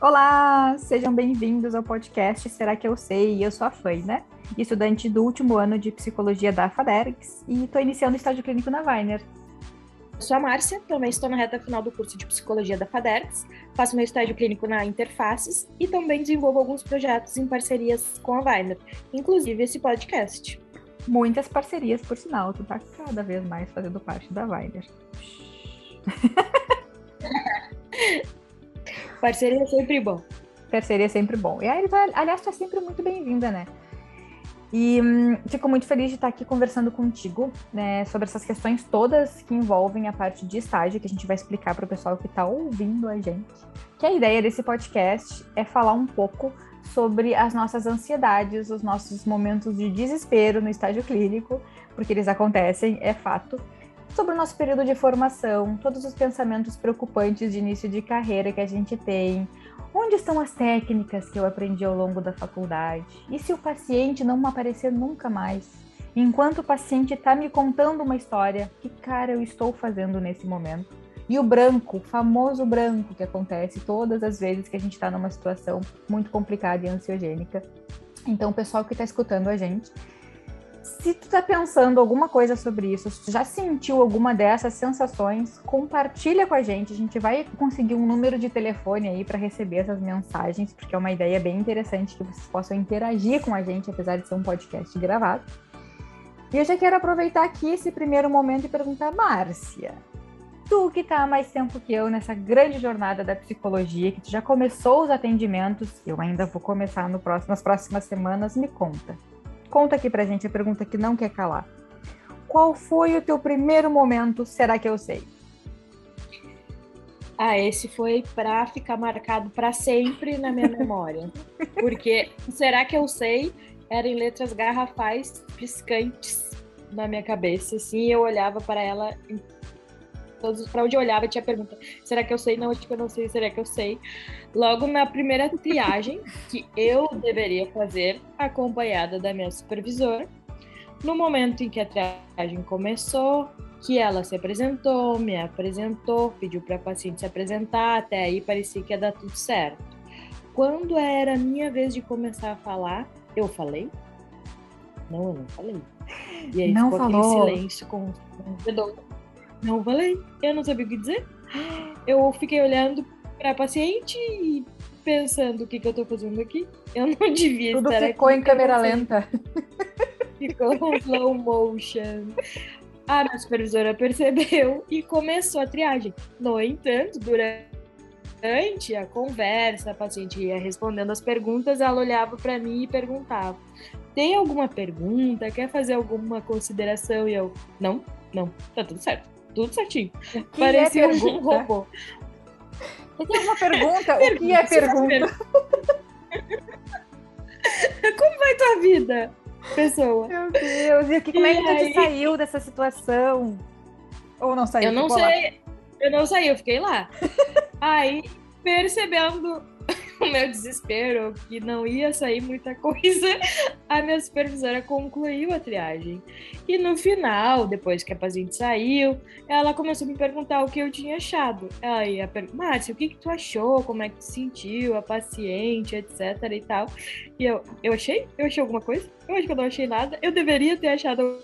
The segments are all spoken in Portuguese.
Olá, sejam bem-vindos ao podcast Será que eu sei? Eu sou a Fãe, né? Estudante do último ano de psicologia da FADERGS e estou iniciando o estágio clínico na Weiner. Eu sou a Márcia, também estou na reta final do curso de psicologia da FADERGS, faço meu estágio clínico na Interfaces e também desenvolvo alguns projetos em parcerias com a Weiner, inclusive esse podcast. Muitas parcerias, por sinal, tu tá cada vez mais fazendo parte da Weiner. Parceria é sempre bom. Parceria é sempre bom. E aí, aliás, tu é sempre muito bem-vinda, né? E hum, fico muito feliz de estar aqui conversando contigo né, sobre essas questões todas que envolvem a parte de estágio, que a gente vai explicar para o pessoal que está ouvindo a gente. Que a ideia desse podcast é falar um pouco sobre as nossas ansiedades, os nossos momentos de desespero no estágio clínico, porque eles acontecem, é fato sobre o nosso período de formação, todos os pensamentos preocupantes de início de carreira que a gente tem. Onde estão as técnicas que eu aprendi ao longo da faculdade? E se o paciente não aparecer nunca mais? Enquanto o paciente está me contando uma história, que cara eu estou fazendo nesse momento? E o branco, o famoso branco que acontece todas as vezes que a gente está numa situação muito complicada e ansiogênica. Então, o pessoal que está escutando a gente, se tu tá pensando alguma coisa sobre isso, se tu já sentiu alguma dessas sensações, compartilha com a gente. A gente vai conseguir um número de telefone aí para receber essas mensagens, porque é uma ideia bem interessante que vocês possam interagir com a gente, apesar de ser um podcast gravado. E eu já quero aproveitar aqui esse primeiro momento e perguntar, Márcia, tu que está há mais tempo que eu nessa grande jornada da psicologia, que tu já começou os atendimentos, eu ainda vou começar no próximo, nas próximas semanas, me conta. Conta aqui pra gente a pergunta que não quer calar. Qual foi o teu primeiro momento? Será que eu sei? Ah, esse foi para ficar marcado para sempre na minha memória. Porque será que eu sei? Era em letras garrafais piscantes na minha cabeça, assim, eu olhava para ela todos para onde eu olhava tinha pergunta: será que eu sei? Não, acho que eu não sei. Será que eu sei? Logo na primeira triagem que eu deveria fazer, acompanhada da minha supervisora, no momento em que a triagem começou, que ela se apresentou, me apresentou, pediu para a paciente se apresentar, até aí parecia que ia dar tudo certo. Quando era a minha vez de começar a falar, eu falei? Não, eu não falei. E aí não ficou falou. aquele silêncio com o não falei, eu não sabia o que dizer. Eu fiquei olhando para a paciente e pensando o que, que eu tô fazendo aqui. Eu não devia Tudo estar ficou aqui. em câmera eu não sei. lenta. Ficou em slow motion. A minha supervisora percebeu e começou a triagem. No entanto, durante a conversa, a paciente ia respondendo as perguntas, ela olhava para mim e perguntava: Tem alguma pergunta? Quer fazer alguma consideração? E eu: Não, não, tá tudo certo, tudo certinho. Que Parecia é um robô. Eu tenho uma pergunta. o que é pergunta? Como vai tua vida, pessoa? Meu Deus, e aqui, como é que tu E te aí? saiu dessa situação? Ou não saiu? Eu não lá? sei. Eu não saí, eu fiquei lá. Aí, percebendo o meu desespero, que não ia sair muita coisa, a minha supervisora concluiu a triagem. E no final, depois que a paciente saiu, ela começou a me perguntar o que eu tinha achado. Aí, a per... Márcia, o que, que tu achou? Como é que tu sentiu? A paciente, etc e tal. E eu, eu achei? Eu achei alguma coisa? Eu acho que eu não achei nada. Eu deveria ter achado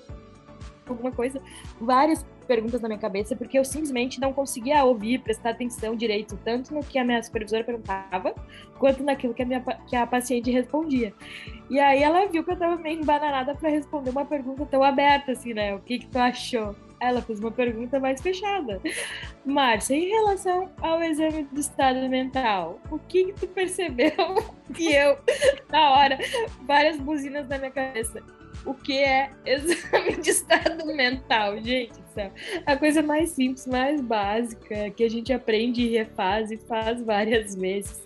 alguma coisa. Várias perguntas na minha cabeça, porque eu simplesmente não conseguia ouvir, prestar atenção direito, tanto no que a minha supervisora perguntava, quanto naquilo que a, minha, que a paciente respondia. E aí ela viu que eu tava meio embananada para responder uma pergunta tão aberta, assim, né? O que que tu achou? Ela fez uma pergunta mais fechada. Márcia, em relação ao exame do estado mental, o que que tu percebeu que eu, na hora, várias buzinas na minha cabeça, o que é exame de estado mental, gente céu. A coisa mais simples, mais básica, que a gente aprende e refaz e faz várias vezes.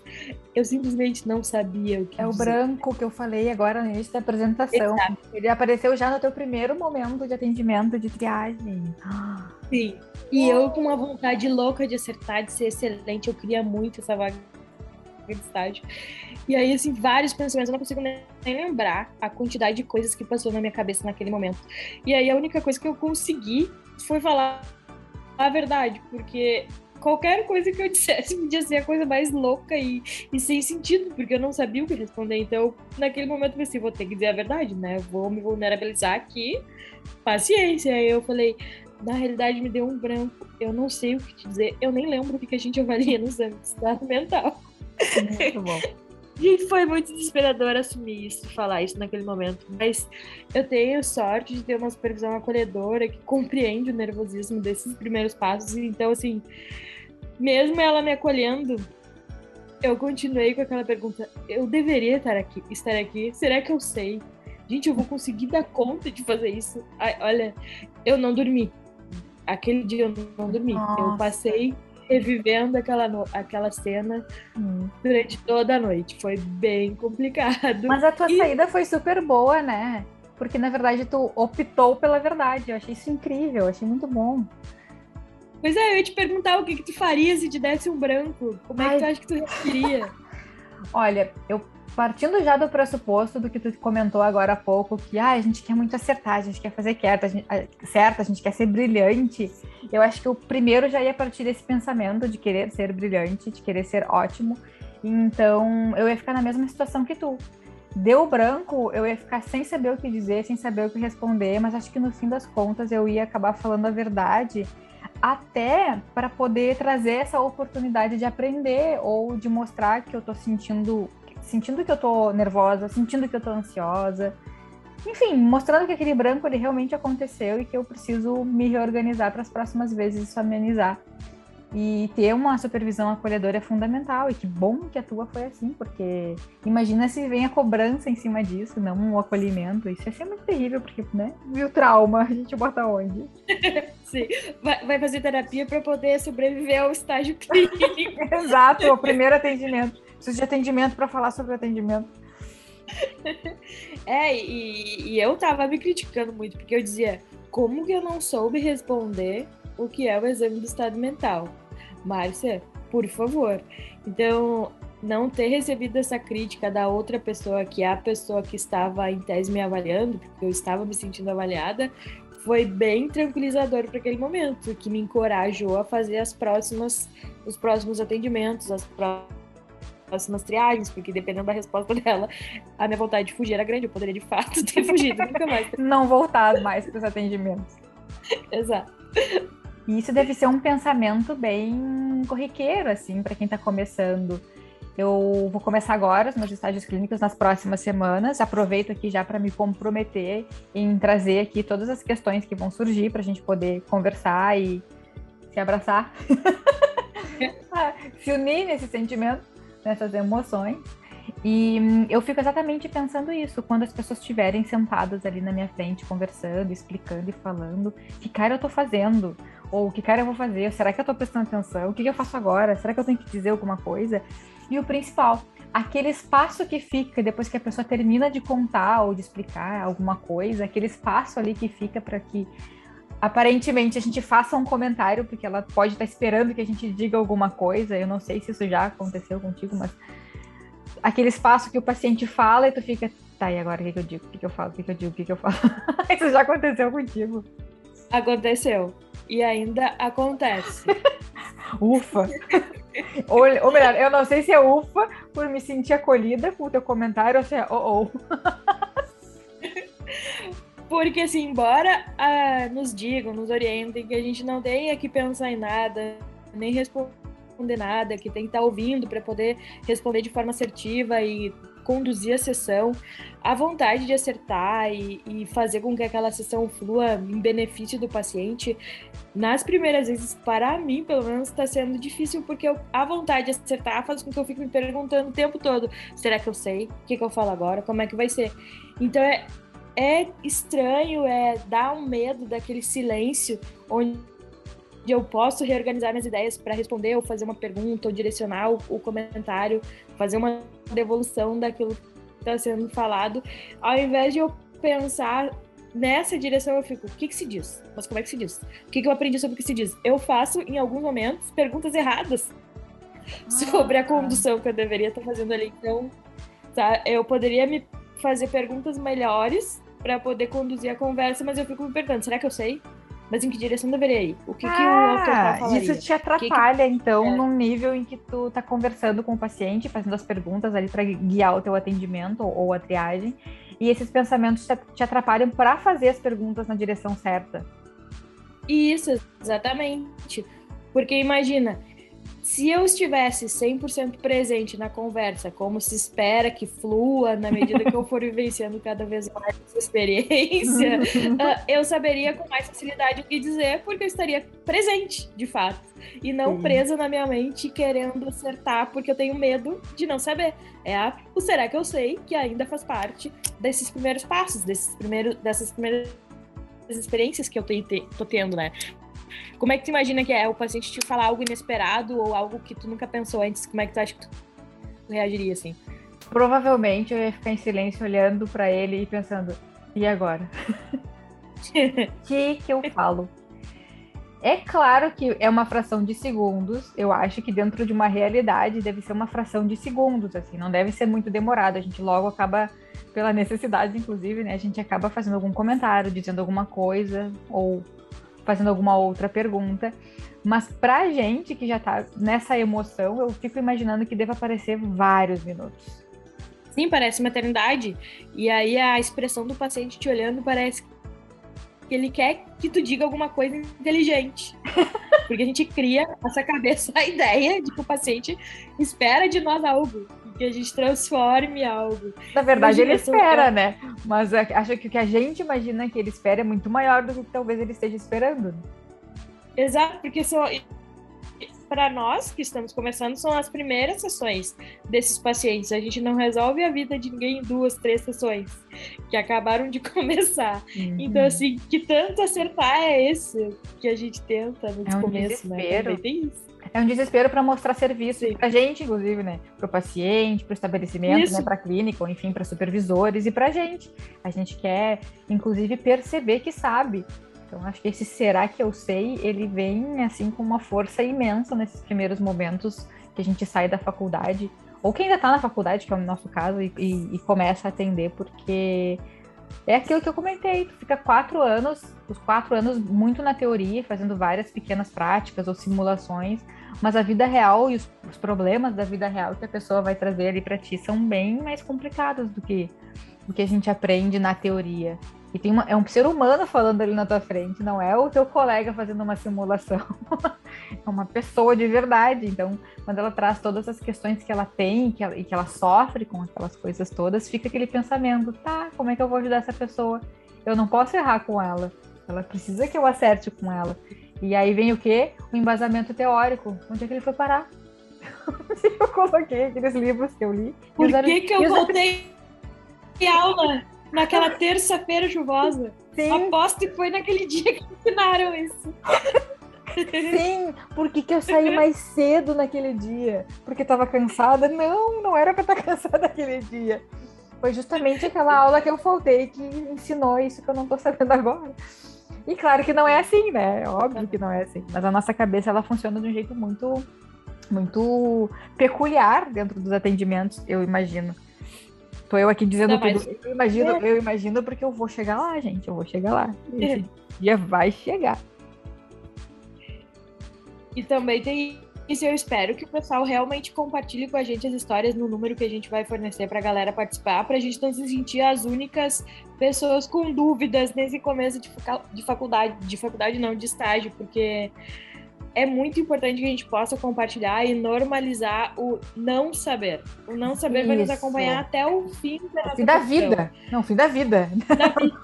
Eu simplesmente não sabia o que É o branco que eu falei agora no início da apresentação. Ele apareceu já no teu primeiro momento de atendimento de triagem. Sim. E eu com uma vontade louca de acertar, de ser excelente, eu queria muito essa vaga de estágio. E aí, assim, vários pensamentos, eu não consigo nem lembrar a quantidade de coisas que passou na minha cabeça naquele momento. E aí, a única coisa que eu consegui foi falar a verdade, porque qualquer coisa que eu dissesse podia ser a coisa mais louca e, e sem sentido, porque eu não sabia o que responder. Então, naquele momento, eu pensei, vou ter que dizer a verdade, né? Vou me vulnerabilizar aqui, paciência. Aí eu falei, na realidade, me deu um branco. Eu não sei o que te dizer. Eu nem lembro o que a gente avalia no exame de estado mental. Muito bom. E foi muito desesperador assumir isso, falar isso naquele momento. Mas eu tenho sorte de ter uma supervisão acolhedora que compreende o nervosismo desses primeiros passos. Então, assim, mesmo ela me acolhendo, eu continuei com aquela pergunta: eu deveria estar aqui, estar aqui? Será que eu sei? Gente, eu vou conseguir dar conta de fazer isso? Ai, olha, eu não dormi. Aquele dia eu não dormi. Nossa. Eu passei revivendo aquela, no... aquela cena hum. durante toda a noite. Foi bem complicado. Mas a tua e... saída foi super boa, né? Porque na verdade tu optou pela verdade. Eu achei isso incrível, achei muito bom. Pois é, eu ia te perguntar o que, que tu faria se te desse um branco. Como é que tu acha que tu reagiria? Olha, eu partindo já do pressuposto do que tu comentou agora há pouco, que ah, a gente quer muito acertar, a gente quer fazer certo, a gente, certo, a gente quer ser brilhante, eu acho que o primeiro já ia partir desse pensamento de querer ser brilhante, de querer ser ótimo. Então, eu ia ficar na mesma situação que tu. Deu branco, eu ia ficar sem saber o que dizer, sem saber o que responder, mas acho que no fim das contas eu ia acabar falando a verdade, até para poder trazer essa oportunidade de aprender ou de mostrar que eu tô sentindo sentindo que eu tô nervosa, sentindo que eu tô ansiosa. Enfim, mostrando que aquele branco ele realmente aconteceu e que eu preciso me reorganizar para as próximas vezes isso amenizar. E ter uma supervisão acolhedora é fundamental. E que bom que a tua foi assim, porque imagina se vem a cobrança em cima disso, não o acolhimento. Isso ia ser muito terrível, porque, né? E o trauma, a gente bota onde? Sim, vai, vai fazer terapia para poder sobreviver ao estágio clínico. Exato, o primeiro atendimento. Preciso de atendimento para falar sobre atendimento. É, e, e, eu tava me criticando muito, porque eu dizia, como que eu não soube responder o que é o exame do estado mental? Márcia, por favor. Então, não ter recebido essa crítica da outra pessoa, que é a pessoa que estava em tese me avaliando, porque eu estava me sentindo avaliada, foi bem tranquilizador para aquele momento, que me encorajou a fazer as próximas, os próximos atendimentos, as próximas próximas triagens, porque dependendo da resposta dela, a minha vontade de fugir era grande. Eu poderia de fato ter fugido, nunca mais. Não voltar mais para os atendimentos. Exato. isso deve ser um pensamento bem corriqueiro, assim, para quem está começando. Eu vou começar agora os meus estágios clínicos nas próximas semanas. Aproveito aqui já para me comprometer em trazer aqui todas as questões que vão surgir para a gente poder conversar e se abraçar, se unir nesse sentimento nessas emoções. E hum, eu fico exatamente pensando isso, quando as pessoas estiverem sentadas ali na minha frente, conversando, explicando e falando, que cara eu tô fazendo? Ou que cara eu vou fazer? Será que eu tô prestando atenção? O que, que eu faço agora? Será que eu tenho que dizer alguma coisa? E o principal, aquele espaço que fica depois que a pessoa termina de contar ou de explicar alguma coisa, aquele espaço ali que fica para que aparentemente a gente faça um comentário, porque ela pode estar esperando que a gente diga alguma coisa. Eu não sei se isso já aconteceu contigo, mas aquele espaço que o paciente fala e tu fica, tá, e agora o que, que eu digo? O que, que eu falo? O que, que eu digo? O que, que eu falo? isso já aconteceu contigo. Aconteceu. E ainda acontece. ufa! ou, ou, melhor, eu não sei se é ufa por me sentir acolhida com o teu comentário ou se é oh, oh. Porque, assim, embora ah, nos digam, nos orientem que a gente não tenha que pensar em nada, nem responder nada, que tem que estar ouvindo para poder responder de forma assertiva e conduzir a sessão, a vontade de acertar e, e, fazer com que aquela sessão flua em benefício do paciente, nas primeiras vezes, para mim, pelo menos, está sendo difícil, porque eu, a vontade de acertar faz com que eu fique me perguntando o tempo todo: será que eu sei? O que, que eu falo agora? Como é que vai ser? Então, é, é estranho, é dar um medo daquele silêncio onde eu posso reorganizar minhas ideias para responder ou fazer uma pergunta ou direcionar o, o comentário, fazer uma devolução daquilo que está sendo falado, ao invés de eu pensar nessa direção eu fico, o que, que se diz? Mas como é que se diz? O que, que eu aprendi sobre o que se diz? Eu faço, em alguns momentos, perguntas erradas ah, sobre a condução que eu deveria estar fazendo ali. Então, tá, eu poderia me fazer perguntas melhores para poder conduzir a conversa, mas eu fico me perguntando, será que eu sei? Mas em que direção deveria ir? O que, ah, que o autor falaria? Isso te atrapalha, que que... então, é. num nível em que tu tá conversando com o paciente, fazendo as perguntas ali para guiar o teu atendimento ou, a triagem, e esses pensamentos te atrapalham para fazer as perguntas na direção certa. Isso, exatamente. Porque imagina, se eu estivesse 100% presente na conversa, como se espera que flua na medida que eu for vivenciando cada vez mais essa experiência, uh, eu saberia com mais facilidade o que dizer, porque eu estaria presente, de fato, e não Sim. presa na minha mente querendo acertar, porque eu tenho medo de não saber. É a, o será que eu sei que ainda faz parte desses primeiros passos, desses primeiros, dessas primeiras experiências que eu tô tendo, né? Como é que tu imagina que é o paciente te falar algo inesperado ou algo que tu nunca pensou antes? Como é que tu acha que tu reagiria assim? Provavelmente eu ia ficar em silêncio olhando para ele e pensando, e agora? O que que eu falo? É claro que é uma fração de segundos. Eu acho que dentro de uma realidade deve ser uma fração de segundos, assim, não deve ser muito demorado. A gente logo acaba, pela necessidade, inclusive, né? A gente acaba fazendo algum comentário, dizendo alguma coisa, ou fazendo alguma outra pergunta. Mas pra gente que já tá nessa emoção, eu fico imaginando que deva aparecer vários minutos. Sim, parece maternidade. E aí a expressão do paciente te olhando parece que ele quer que tu diga alguma coisa inteligente. Porque a gente cria essa cabeça a ideia de que o paciente espera de nós algo que a gente transforme algo. Na verdade, ele espera, né? Mas acho que o que a gente imagina que ele espera é muito maior do que talvez ele esteja esperando. Exato, porque são para nós que estamos começando são as primeiras sessões desses pacientes. A gente não resolve a vida de ninguém em duas, três sessões que acabaram de começar. Uhum. Então, assim, que tanto acertar é esse que a gente tenta no é um começo, né? desespero. né? tem isso. É um desespero para mostrar serviço para a gente, inclusive, né? Para o paciente, para o estabelecimento, Isso. né? para a clínica, ou enfim, para supervisores e para a gente. A gente quer, inclusive, perceber que sabe. Então, acho que esse será que eu sei, ele vem assim com uma força imensa nesses primeiros momentos que a gente sai da faculdade, ou quem ainda está na faculdade, que é o nosso caso, e, e, e começa a atender, porque é aquilo que eu comentei, tu fica quatro anos, os quatro anos muito na teoria, fazendo várias pequenas práticas ou simulações, mas a vida real e os, os problemas da vida real que a pessoa vai trazer ali para ti são bem mais complicados do que o que a gente aprende na teoria. E tem uma, é um ser humano falando ali na tua frente, não é o teu colega fazendo uma simulação. é uma pessoa de verdade. Então, quando ela traz todas as questões que ela tem que ela, e que ela sofre com aquelas coisas todas, fica aquele pensamento: tá, como é que eu vou ajudar essa pessoa? Eu não posso errar com ela. Ela precisa que eu acerte com ela. E aí vem o quê? O embasamento teórico. Onde é que ele foi parar? eu coloquei aqueles livros que eu li. Por que, que eu voltei aula? naquela terça-feira chuvosa. Sim. Aposto que foi naquele dia que ensinaram isso. Sim, porque que eu saí mais cedo naquele dia? Porque estava cansada? Não, não era para estar tá cansada naquele dia. Foi justamente aquela aula que eu faltei que ensinou isso que eu não estou sabendo agora. E claro que não é assim, né? É óbvio que não é assim. Mas a nossa cabeça ela funciona de um jeito muito, muito peculiar dentro dos atendimentos, eu imagino. Tô eu aqui dizendo Não, tudo. Mas... Eu imagino, é. eu imagino porque eu vou chegar lá, gente. Eu vou chegar lá. Esse é. dia vai chegar. E também tem isso. Eu espero que o pessoal realmente compartilhe com a gente as histórias no número que a gente vai fornecer para a galera participar, para a gente não se sentir as únicas pessoas com dúvidas nesse começo de faculdade, de faculdade não, de estágio, porque é muito importante que a gente possa compartilhar e normalizar o não saber. O não saber Isso. vai nos acompanhar até o fim da, o fim da vida. Não, o fim da vida. Da vida.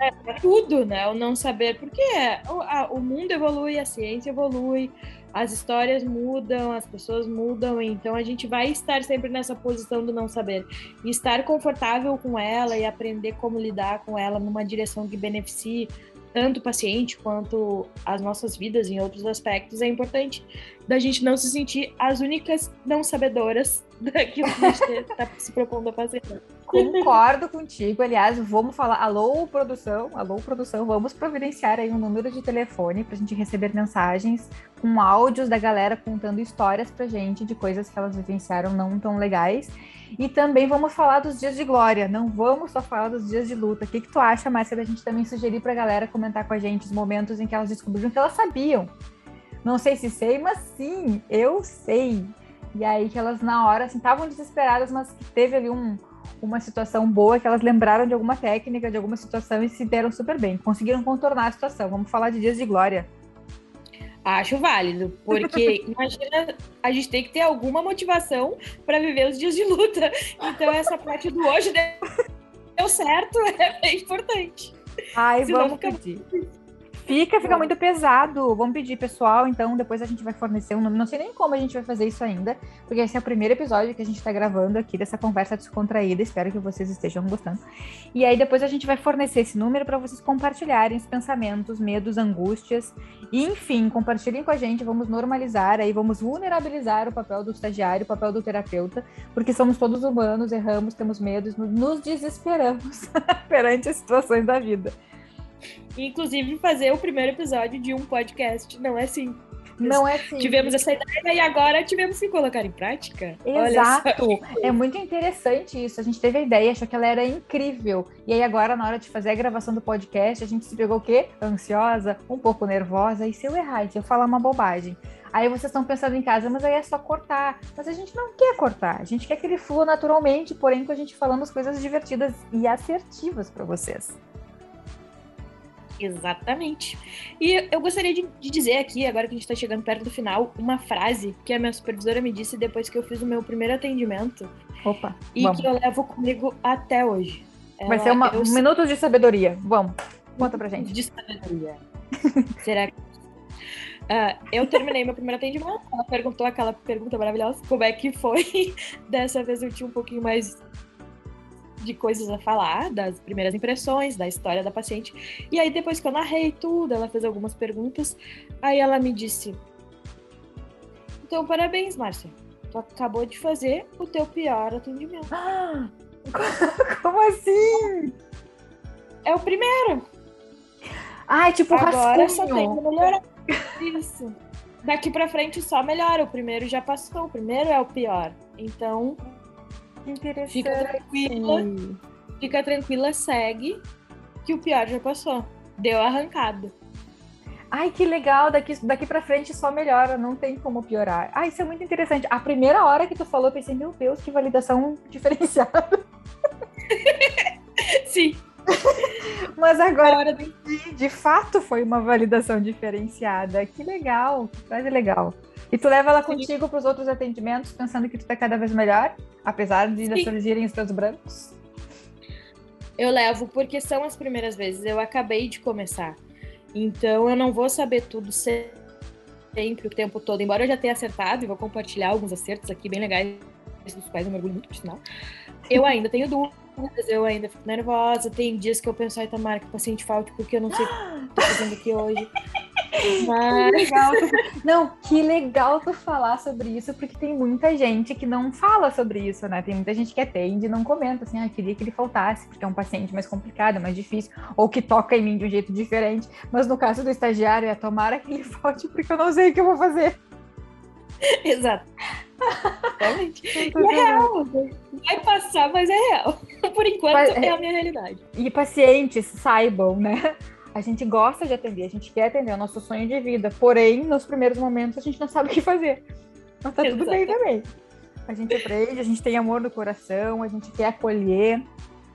É, é, tudo, né? O não saber, porque o, a, o mundo evolui, a ciência evolui, as histórias mudam, as pessoas mudam, então a gente vai estar sempre nessa posição do não saber. E estar confortável com ela e aprender como lidar com ela numa direção que beneficie tanto o paciente quanto as nossas vidas em outros aspectos, é importante da gente não se sentir as únicas não sabedoras daquilo que a gente está se propondo a fazer. Concordo contigo. Aliás, vamos falar. Alô, produção, alô, produção, vamos providenciar aí um número de telefone para a gente receber mensagens com áudios da galera contando histórias pra gente de coisas que elas vivenciaram não tão legais E também vamos falar dos dias de glória, não vamos só falar dos dias de luta. O que, que tu acha, Márcia, da gente também sugerir para a galera comentar com a gente os momentos em que elas descobriram que elas sabiam? Não sei se sei, mas sim, eu sei. E aí que elas na hora assim estavam desesperadas, mas que teve ali um, uma situação boa, que elas lembraram de alguma técnica, de alguma situação e se deram super bem. Conseguiram contornar a situação. Vamos falar de dias de glória. Acho válido, porque imagina, a gente tem que ter alguma motivação para viver os dias de luta. Então essa parte do hoje deu certo, é importante. Ai, Senão vamos pedir. Fica, fica muito pesado. Vamos pedir, pessoal. Então, depois a gente vai fornecer um nome. Não sei nem como a gente vai fazer isso ainda, porque esse é o primeiro episódio que a gente está gravando aqui dessa conversa descontraída. Espero que vocês estejam gostando. E aí, depois a gente vai fornecer esse número para vocês compartilharem os pensamentos, medos, angústias. E, enfim, compartilhem com a gente. Vamos normalizar aí, vamos vulnerabilizar o papel do estagiário, o papel do terapeuta, porque somos todos humanos, erramos, temos medos, nos desesperamos perante as situações da vida. Inclusive, fazer o primeiro episódio de um podcast não é assim. Não é assim. Tivemos essa ideia e agora tivemos que colocar em prática. Exato. É muito interessante isso. A gente teve a ideia, achou que ela era incrível. E aí agora, na hora de fazer a gravação do podcast, a gente se pegou o quê? Ansiosa, um pouco nervosa. E se eu errar, se eu falar uma bobagem? Aí vocês estão pensando em casa, mas aí é só cortar. Mas a gente não quer cortar. A gente quer que ele flua naturalmente, porém com a gente falando as coisas divertidas e assertivas para vocês. Exatamente. E eu gostaria de, de, dizer aqui, agora que a gente está chegando perto do final, uma frase que a minha supervisora me disse depois que eu fiz o meu primeiro atendimento. Opa. E vamos. que eu levo comigo até hoje. Ela, Vai ser uma, eu... um minuto de sabedoria. Vamos. Conta pra gente. De sabedoria. Será que. Uh, eu terminei meu primeiro atendimento. Ela perguntou aquela pergunta maravilhosa: como é que foi? Dessa vez eu tinha um pouquinho mais de coisas a falar, das primeiras impressões, da história da paciente. E aí, depois que eu narrei tudo, ela fez algumas perguntas. Aí ela me disse: Então, parabéns, Márcia. Tu acabou de fazer o teu pior atendimento. Ah, como assim? É o primeiro. Ai, tipo, Agora rascunho. só tem que melhorar. Isso. Daqui pra frente só melhora. O primeiro já passou. O primeiro é o pior. Então, Interessante. Fica tranquila. Fica tranquila, segue. Que o pior já passou. Deu arrancada. Ai, que legal, daqui, daqui pra frente só melhora, não tem como piorar. Ah, isso é muito interessante. A primeira hora que tu falou, eu pensei, meu Deus, que validação diferenciada. Sim. Mas agora, de, de fato, foi uma validação diferenciada. Que legal, que frase legal. E tu leva ela contigo para os outros atendimentos, pensando que tu tá cada vez melhor, apesar de ainda surgirem os teus brancos? Eu levo porque são as primeiras vezes. Eu acabei de começar. Então eu não vou saber tudo sempre, o tempo todo. Embora eu já tenha acertado e vou compartilhar alguns acertos aqui bem legais, dos quais eu mergulho muito, por sinal. Eu ainda tenho dúvidas, eu ainda fico nervosa. Tem dias que eu penso, ai, Tamara, que o paciente falte porque eu não sei o que tô fazendo aqui hoje. Mas... Que legal tu... Não, que legal tu falar sobre isso, porque tem muita gente que não fala sobre isso, né? Tem muita gente que atende e não comenta assim, ah, queria que ele faltasse, porque é um paciente mais complicado, mais difícil, ou que toca em mim de um jeito diferente. Mas no caso do estagiário, é tomara que ele falte, porque eu não sei o que eu vou fazer. Exato. É real. Vai passar, mas é real. Por enquanto, é a minha realidade. E pacientes saibam, né? A gente gosta de atender, a gente quer atender, é o nosso sonho de vida. Porém, nos primeiros momentos, a gente não sabe o que fazer. Mas tá tudo bem também. A gente aprende, a gente tem amor no coração, a gente quer acolher.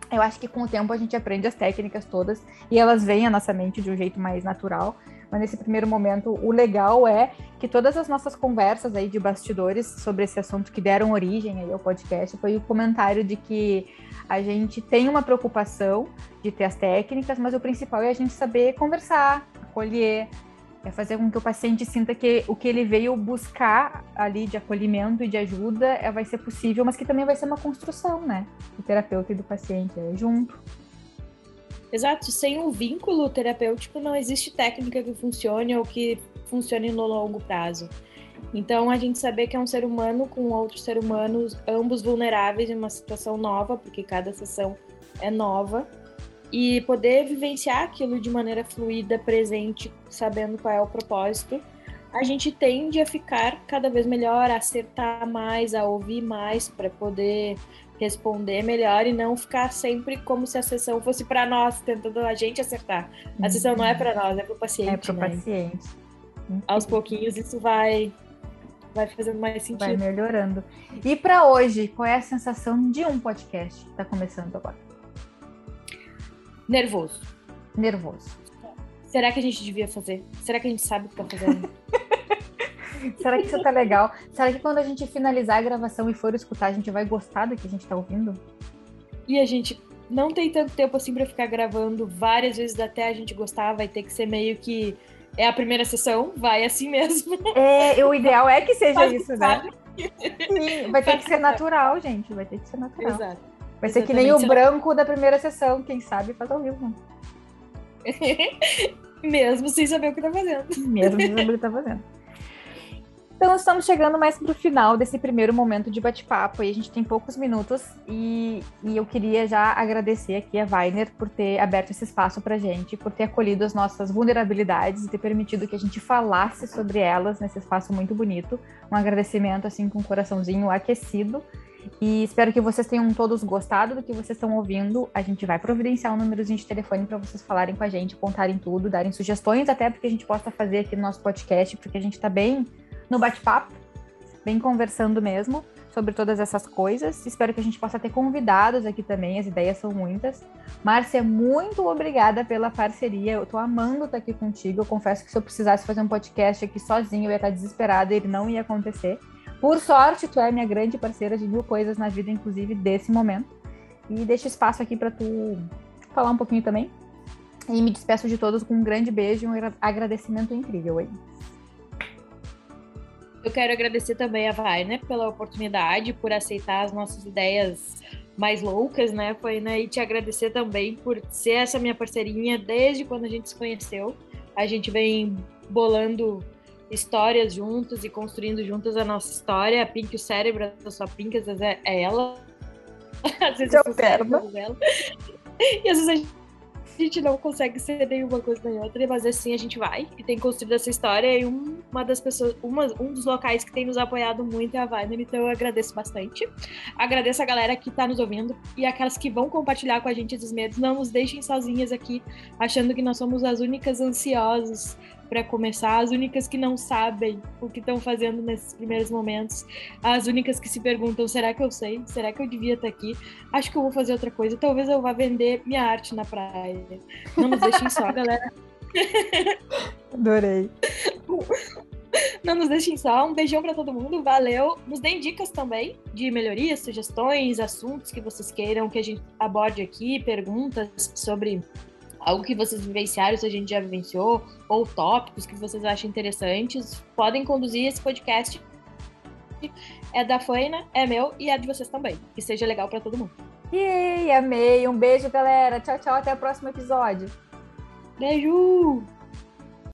Eu acho que com o tempo a gente aprende as técnicas todas e elas vêm à nossa mente de um jeito mais natural. Mas nesse primeiro momento, o legal é que todas as nossas conversas aí de bastidores sobre esse assunto que deram origem aí ao podcast foi o comentário de que a gente tem uma preocupação de ter as técnicas, mas o principal é a gente saber conversar, acolher, é fazer com que o paciente sinta que o que ele veio buscar ali de acolhimento e de ajuda é, vai ser possível, mas que também vai ser uma construção, né? Do terapeuta e do paciente é junto. Exato, sem um vínculo terapêutico não existe técnica que funcione ou que funcione no longo prazo. Então, a gente saber que é um ser humano com outros seres humanos, ambos vulneráveis em uma situação nova, porque cada sessão é nova, e poder vivenciar aquilo de maneira fluida, presente, sabendo qual é o propósito, a gente tende a ficar cada vez melhor, a acertar mais, a ouvir mais para poder responder melhor e não ficar sempre como se a sessão fosse para nós, tentando a gente acertar. A sessão não é para nós, é para o paciente. É para o né? paciente. Aos pouquinhos isso vai vai fazendo mais sentido. Vai melhorando. E para hoje, qual é a sensação de um podcast que está começando agora? Nervoso. Nervoso. Será que a gente devia fazer? Será que a gente sabe o que está fazendo? Será que isso tá legal? Será que quando a gente finalizar a gravação e for escutar, a gente vai gostar do que a gente tá ouvindo? E a gente não tem tanto tempo assim para ficar gravando várias vezes até a gente gostar, vai ter que ser meio que é a primeira sessão, vai assim mesmo. É, o ideal é que seja Mas isso, né? Sim, vai ter que ser natural, gente, vai ter que ser natural. Exato. Vai ser que nem o branco da primeira sessão, quem sabe faz ao vivo. Mesmo sem saber o que tá fazendo. Mesmo sem saber o que tá fazendo. Então, estamos chegando mais para o final desse primeiro momento de bate-papo. E a gente tem poucos minutos. E, e, eu queria já agradecer aqui a Weiner por ter aberto esse espaço para a gente, por ter acolhido as nossas vulnerabilidades e ter permitido que a gente falasse sobre elas nesse espaço muito bonito. Um agradecimento, assim, com o coraçãozinho aquecido. E espero que vocês tenham todos gostado do que vocês estão ouvindo. A gente vai providenciar um númerozinho de telefone para vocês falarem com a gente, contarem tudo, darem sugestões, até porque a gente possa fazer aqui no nosso podcast, porque a gente está bem no bate-papo, bem conversando mesmo sobre todas essas coisas. Espero que a gente possa ter convidados aqui também, as ideias são muitas. Márcia, muito obrigada pela parceria. Eu tô amando estar aqui contigo. Eu confesso que se eu precisasse fazer um podcast aqui sozinho, eu ia estar desesperada ele não ia acontecer. Por sorte, tu é minha grande parceira de mil coisas na vida, inclusive desse momento. E deixo espaço aqui para tu falar um pouquinho também. E me despeço de todos com um grande beijo e um agradecimento incrível aí. Eu quero agradecer também a Vai, né, pela oportunidade, por aceitar as nossas ideias mais loucas, né? Né, e te agradecer também por ser essa minha parceirinha desde quando a gente se conheceu. A gente vem bolando histórias juntos e construindo juntas a nossa história. A Pink, o cérebro da sua Pink, às vezes é, é ela. Às vezes é o cérebro dela. E às vezes a gente a gente não consegue ser nenhuma coisa nem outra, mas assim a gente vai e tem construído essa história. E uma das pessoas, uma, um dos locais que tem nos apoiado muito é a Viner, então eu agradeço bastante. Agradeço a galera que está nos ouvindo e aquelas que vão compartilhar com a gente esses medos. Não nos deixem sozinhas aqui, achando que nós somos as únicas ansiosas para começar, as únicas que não sabem o que estão fazendo nesses primeiros momentos, as únicas que se perguntam: será que eu sei? Será que eu devia estar aqui? Acho que eu vou fazer outra coisa. Talvez eu vá vender minha arte na praia. Não nos deixem só, galera. Adorei. Não nos deixem só. Um beijão para todo mundo. Valeu. Nos deem dicas também de melhorias, sugestões, assuntos que vocês queiram que a gente aborde aqui, perguntas sobre algo que vocês vivenciaram, se a gente já vivenciou, ou tópicos que vocês acham interessantes, podem conduzir esse podcast. É da Faina, é meu e é de vocês também. Que seja legal para todo mundo. Yay, amei. Um beijo, galera. Tchau, tchau. Até o próximo episódio. Beijo!